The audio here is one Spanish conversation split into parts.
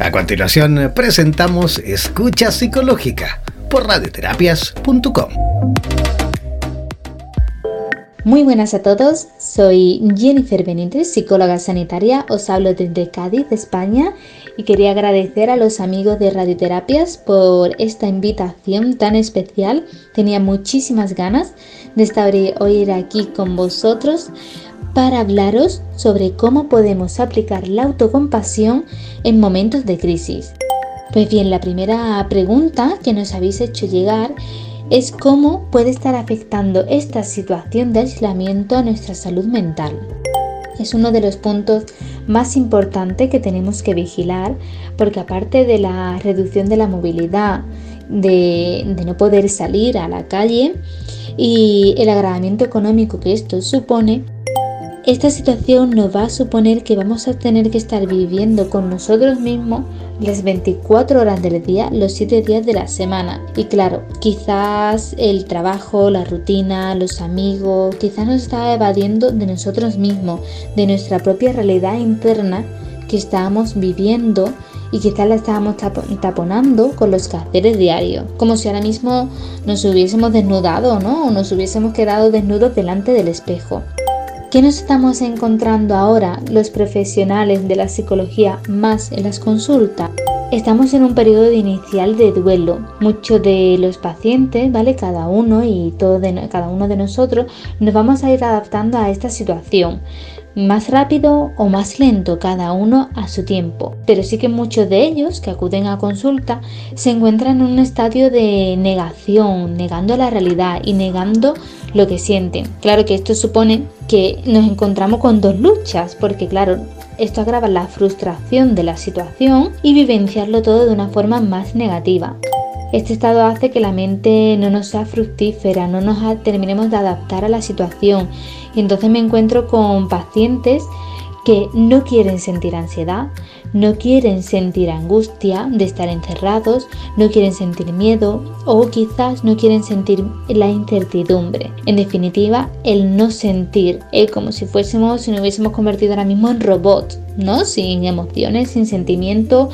A continuación presentamos Escucha Psicológica por radioterapias.com. Muy buenas a todos, soy Jennifer Benítez, psicóloga sanitaria, os hablo desde Cádiz, España, y quería agradecer a los amigos de Radioterapias por esta invitación tan especial. Tenía muchísimas ganas de estar hoy aquí con vosotros para hablaros sobre cómo podemos aplicar la autocompasión en momentos de crisis. Pues bien, la primera pregunta que nos habéis hecho llegar es cómo puede estar afectando esta situación de aislamiento a nuestra salud mental. Es uno de los puntos más importantes que tenemos que vigilar porque aparte de la reducción de la movilidad, de, no poder salir a la calle y el agravamiento económico que esto supone, esta situación nos va a suponer que vamos a tener que estar viviendo con nosotros mismos las 24 horas del día, los 7 días de la semana. Y claro, quizás el trabajo, la rutina, los amigos, quizás nos está evadiendo de nosotros mismos, de nuestra propia realidad interna que estábamos viviendo y quizás la estábamos taponando con los quehaceres diarios, como si ahora mismo nos hubiésemos desnudado, ¿no? O nos hubiésemos quedado desnudos delante del espejo. ¿Qué nos estamos encontrando ahora los profesionales de la psicología más en las consultas? Estamos en un periodo inicial de duelo. Muchos de los pacientes, ¿vale? Cada uno y todo de, cada uno de nosotros nos vamos a ir adaptando a esta situación más rápido o más lento, cada uno a su tiempo. Pero sí que muchos de ellos que acuden a consulta se encuentran en un estadio de negación, negando la realidad y negando lo que sienten. Claro que esto supone que nos encontramos con dos luchas, porque claro, esto agrava la frustración de la situación y vivenciarlo todo de una forma más negativa. Este estado hace que la mente no nos sea fructífera, no nos terminemos de adaptar a la situación. Y entonces me encuentro con pacientes que no quieren sentir ansiedad, no quieren sentir angustia de estar encerrados, no quieren sentir miedo o quizás no quieren sentir la incertidumbre. En definitiva, el no sentir es como si fuésemos, si nos hubiésemos convertido ahora mismo en robots, ¿no? Sin emociones, sin sentimiento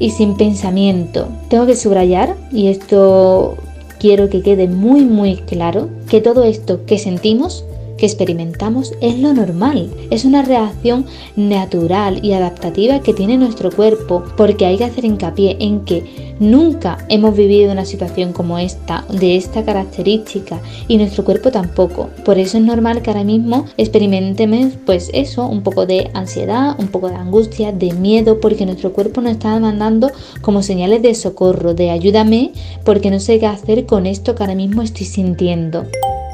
y sin pensamiento. Tengo que subrayar, y esto quiero que quede muy muy claro, que todo esto que sentimos que experimentamos es lo normal, es una reacción natural y adaptativa que tiene nuestro cuerpo, porque hay que hacer hincapié en que nunca hemos vivido una situación como esta, de esta característica, y nuestro cuerpo tampoco. Por eso es normal que ahora mismo experimentemos pues eso, un poco de ansiedad, un poco de angustia, de miedo, porque nuestro cuerpo nos está mandando como señales de socorro, de ayúdame, porque no sé qué hacer con esto que ahora mismo estoy sintiendo.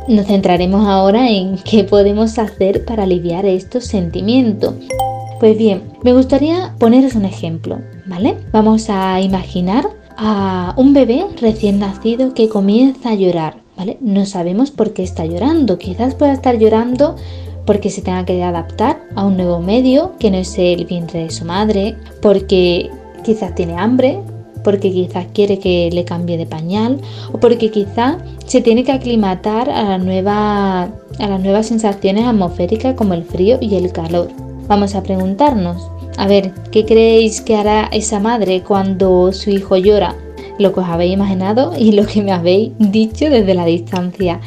Nos centraremos ahora en qué podemos hacer para aliviar estos sentimientos. Pues bien, me gustaría poneros un ejemplo, ¿vale? Vamos a imaginar a un bebé recién nacido que comienza a llorar, ¿vale? No sabemos por qué está llorando, quizás pueda estar llorando porque se tenga que adaptar a un nuevo medio que no es el vientre de su madre, porque quizás tiene hambre, porque quizás quiere que le cambie de pañal o porque quizás se tiene que aclimatar a, a las nuevas sensaciones atmosféricas como el frío y el calor. Vamos a preguntarnos, a ver, ¿qué creéis que hará esa madre cuando su hijo llora? Lo que os habéis imaginado y lo que me habéis dicho desde la distancia.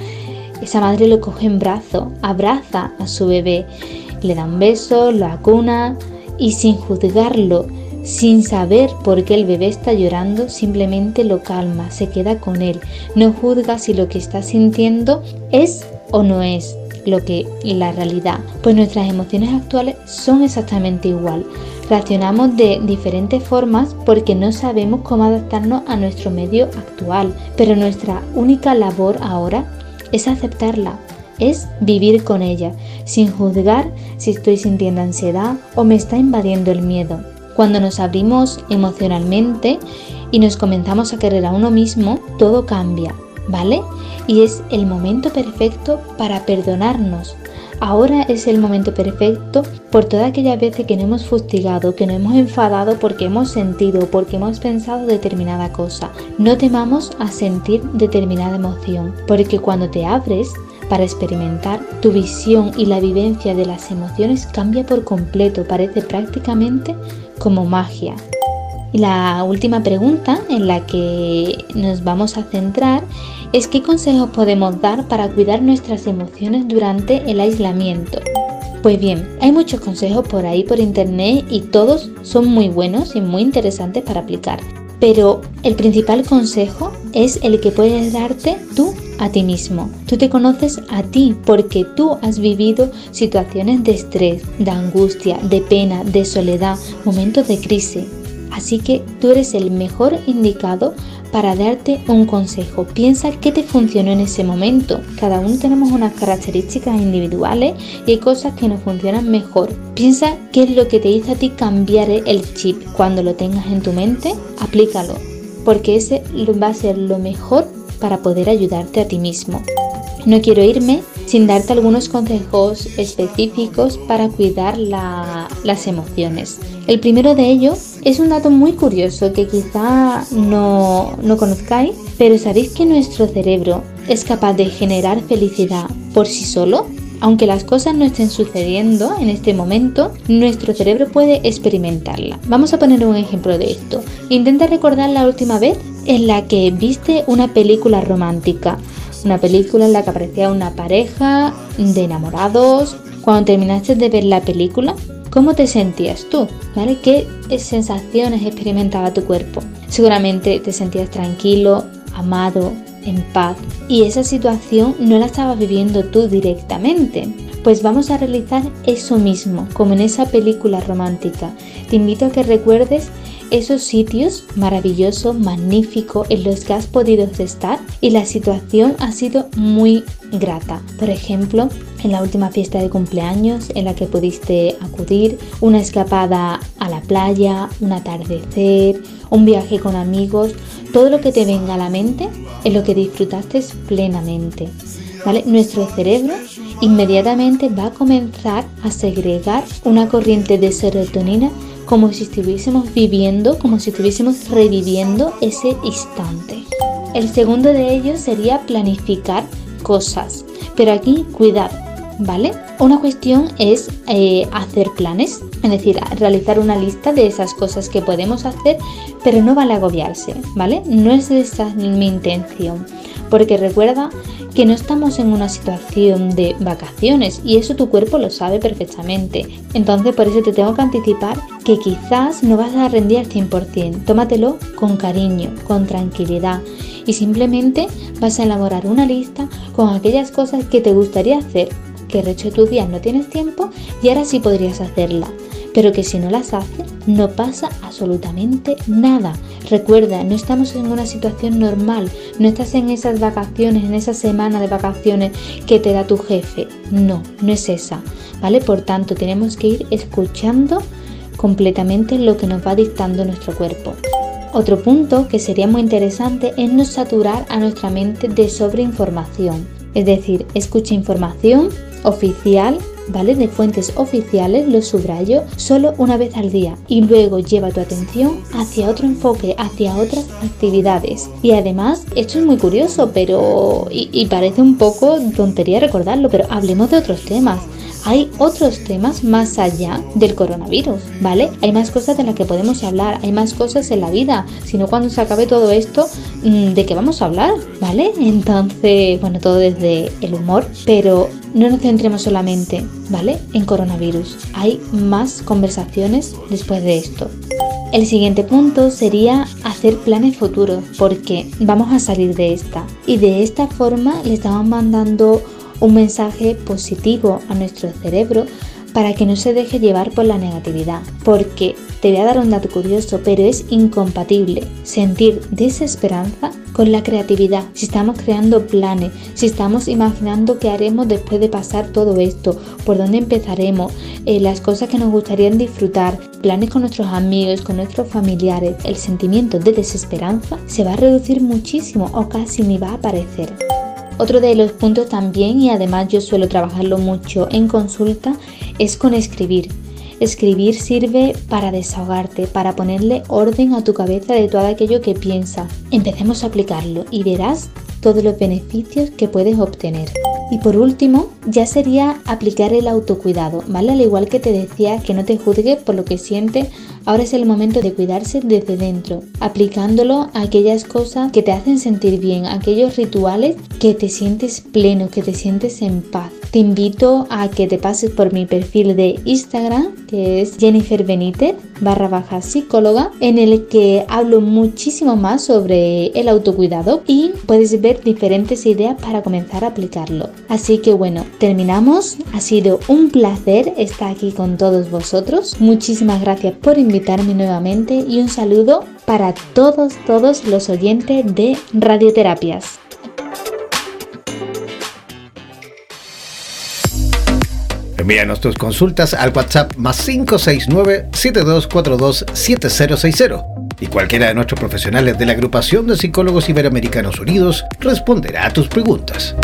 Esa madre lo coge en brazo, abraza a su bebé, le da un beso, lo acuna y sin juzgarlo, sin saber por qué el bebé está llorando, simplemente lo calma, se queda con él, no juzga si lo que está sintiendo es o no es lo que la realidad, pues nuestras emociones actuales son exactamente igual. Reaccionamos de diferentes formas porque no sabemos cómo adaptarnos a nuestro medio actual, pero nuestra única labor ahora es aceptarla, es vivir con ella, sin juzgar si estoy sintiendo ansiedad o me está invadiendo el miedo. Cuando nos abrimos emocionalmente y nos comenzamos a querer a uno mismo, todo cambia, ¿vale? Y es el momento perfecto para perdonarnos. Ahora es el momento perfecto por todas aquellas veces que nos hemos fustigado, que nos hemos enfadado porque hemos sentido, porque hemos pensado determinada cosa. No temamos a sentir determinada emoción, porque cuando te abres para experimentar, tu visión y la vivencia de las emociones cambia por completo, parece prácticamente como magia. Y la última pregunta en la que nos vamos a centrar es qué consejos podemos dar para cuidar nuestras emociones durante el aislamiento. Pues bien, hay muchos consejos por ahí por internet y todos son muy buenos y muy interesantes para aplicar. Pero el principal consejo es el que puedes darte tú a ti mismo. Tú te conoces a ti porque tú has vivido situaciones de estrés, de angustia, de pena, de soledad, momentos de crisis. Así que tú eres el mejor indicado para darte un consejo. Piensa qué te funcionó en ese momento. Cada uno tenemos unas características individuales y hay cosas que nos funcionan mejor. Piensa qué es lo que te hizo a ti cambiar el chip. Cuando lo tengas en tu mente, aplícalo, porque ese va a ser lo mejor para poder ayudarte a ti mismo. No quiero irme sin darte algunos consejos específicos para cuidar las emociones. El primero de ellos es un dato muy curioso que quizá no, no conozcáis, pero ¿sabéis que nuestro cerebro es capaz de generar felicidad por sí solo? Aunque las cosas no estén sucediendo en este momento, nuestro cerebro puede experimentarla. Vamos a poner un ejemplo de esto. Intenta recordar la última vez en la que viste una película romántica una película en la que aparecía una pareja de enamorados. Cuando terminaste de ver la película, ¿cómo te sentías tú? ¿Vale? ¿Qué sensaciones experimentaba tu cuerpo? Seguramente te sentías tranquilo, amado, en paz. Y esa situación no la estabas viviendo tú directamente. Pues vamos a realizar eso mismo, como en esa película romántica. Te invito a que recuerdes esos sitios maravillosos, magníficos en los que has podido estar y la situación ha sido muy grata. Por ejemplo, en la última fiesta de cumpleaños en la que pudiste acudir, una escapada a playa, un atardecer, un viaje con amigos, todo lo que te venga a la mente es lo que disfrutaste plenamente. ¿Vale? Nuestro cerebro inmediatamente va a comenzar a segregar una corriente de serotonina como si estuviésemos viviendo, como si estuviésemos reviviendo ese instante. El segundo de ellos sería planificar cosas, pero aquí cuidado, ¿vale? Una cuestión es eh, hacer planes, es decir, realizar una lista de esas cosas que podemos hacer, pero no vale agobiarse, ¿vale? No es esa mi intención, porque recuerda que no estamos en una situación de vacaciones y eso tu cuerpo lo sabe perfectamente. Entonces por eso te tengo que anticipar que quizás no vas a rendir al 100%. Tómatelo con cariño, con tranquilidad y simplemente vas a elaborar una lista con aquellas cosas que te gustaría hacer, que el resto de tus no tienes tiempo y ahora sí podrías hacerla pero que si no las haces no pasa absolutamente nada. Recuerda, no estamos en una situación normal, no estás en esas vacaciones, en esa semana de vacaciones que te da tu jefe. No, no es esa, ¿vale? Por tanto, tenemos que ir escuchando completamente lo que nos va dictando nuestro cuerpo. Otro punto que sería muy interesante es no saturar a nuestra mente de sobreinformación. Es decir, escucha información oficial ¿vale? De fuentes oficiales, lo subrayo, solo una vez al día y luego lleva tu atención hacia otro enfoque, hacia otras actividades. Y además, esto es muy curioso, pero y, parece un poco tontería recordarlo, pero hablemos de otros temas hay otros temas más allá del coronavirus, ¿vale? Hay más cosas de las que podemos hablar, hay más cosas en la vida, sino cuando se acabe todo esto, mm, ¿de qué vamos a hablar? ¿Vale? Entonces, bueno, todo desde el humor, pero no nos centremos solamente, ¿vale? En coronavirus. Hay más conversaciones después de esto. El siguiente punto sería hacer planes futuros, porque vamos a salir de esta. Y de esta forma le estamos mandando un mensaje positivo a nuestro cerebro para que no se deje llevar por la negatividad, porque te voy a dar un dato curioso, pero es incompatible sentir desesperanza con la creatividad. Si estamos creando planes, si estamos imaginando qué haremos después de pasar todo esto, por dónde empezaremos, eh, las cosas que nos gustaría disfrutar, planes con nuestros amigos, con nuestros familiares, el sentimiento de desesperanza se va a reducir muchísimo o casi ni va a aparecer. Otro de los puntos también, y además yo suelo trabajarlo mucho en consulta, es con escribir. Escribir sirve para desahogarte, para ponerle orden a tu cabeza de todo aquello que piensas. Empecemos a aplicarlo y verás todos los beneficios que puedes obtener. Y por último, ya sería aplicar el autocuidado, ¿vale? Al igual que te decía que no te juzgue por lo que siente, ahora es el momento de cuidarse desde dentro, aplicándolo a aquellas cosas que te hacen sentir bien, aquellos rituales que te sientes pleno, que te sientes en paz. Te invito a que te pases por mi perfil de Instagram, que es Jennifer Benítez barra baja psicóloga, en el que hablo muchísimo más sobre el autocuidado y puedes ver diferentes ideas para comenzar a aplicarlo. Así que bueno, terminamos. Ha sido un placer estar aquí con todos vosotros. Muchísimas gracias por invitarme nuevamente y un saludo para todos, todos los oyentes de Radioterapias. Envíanos tus consultas al WhatsApp más 569-7242-7060 y cualquiera de nuestros profesionales de la Agrupación de Psicólogos Iberoamericanos Unidos responderá a tus preguntas.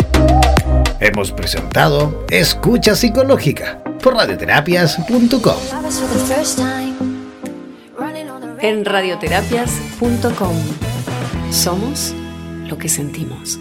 Hemos presentado Escucha Psicológica por radioterapias.com. En radioterapias.com somos lo que sentimos.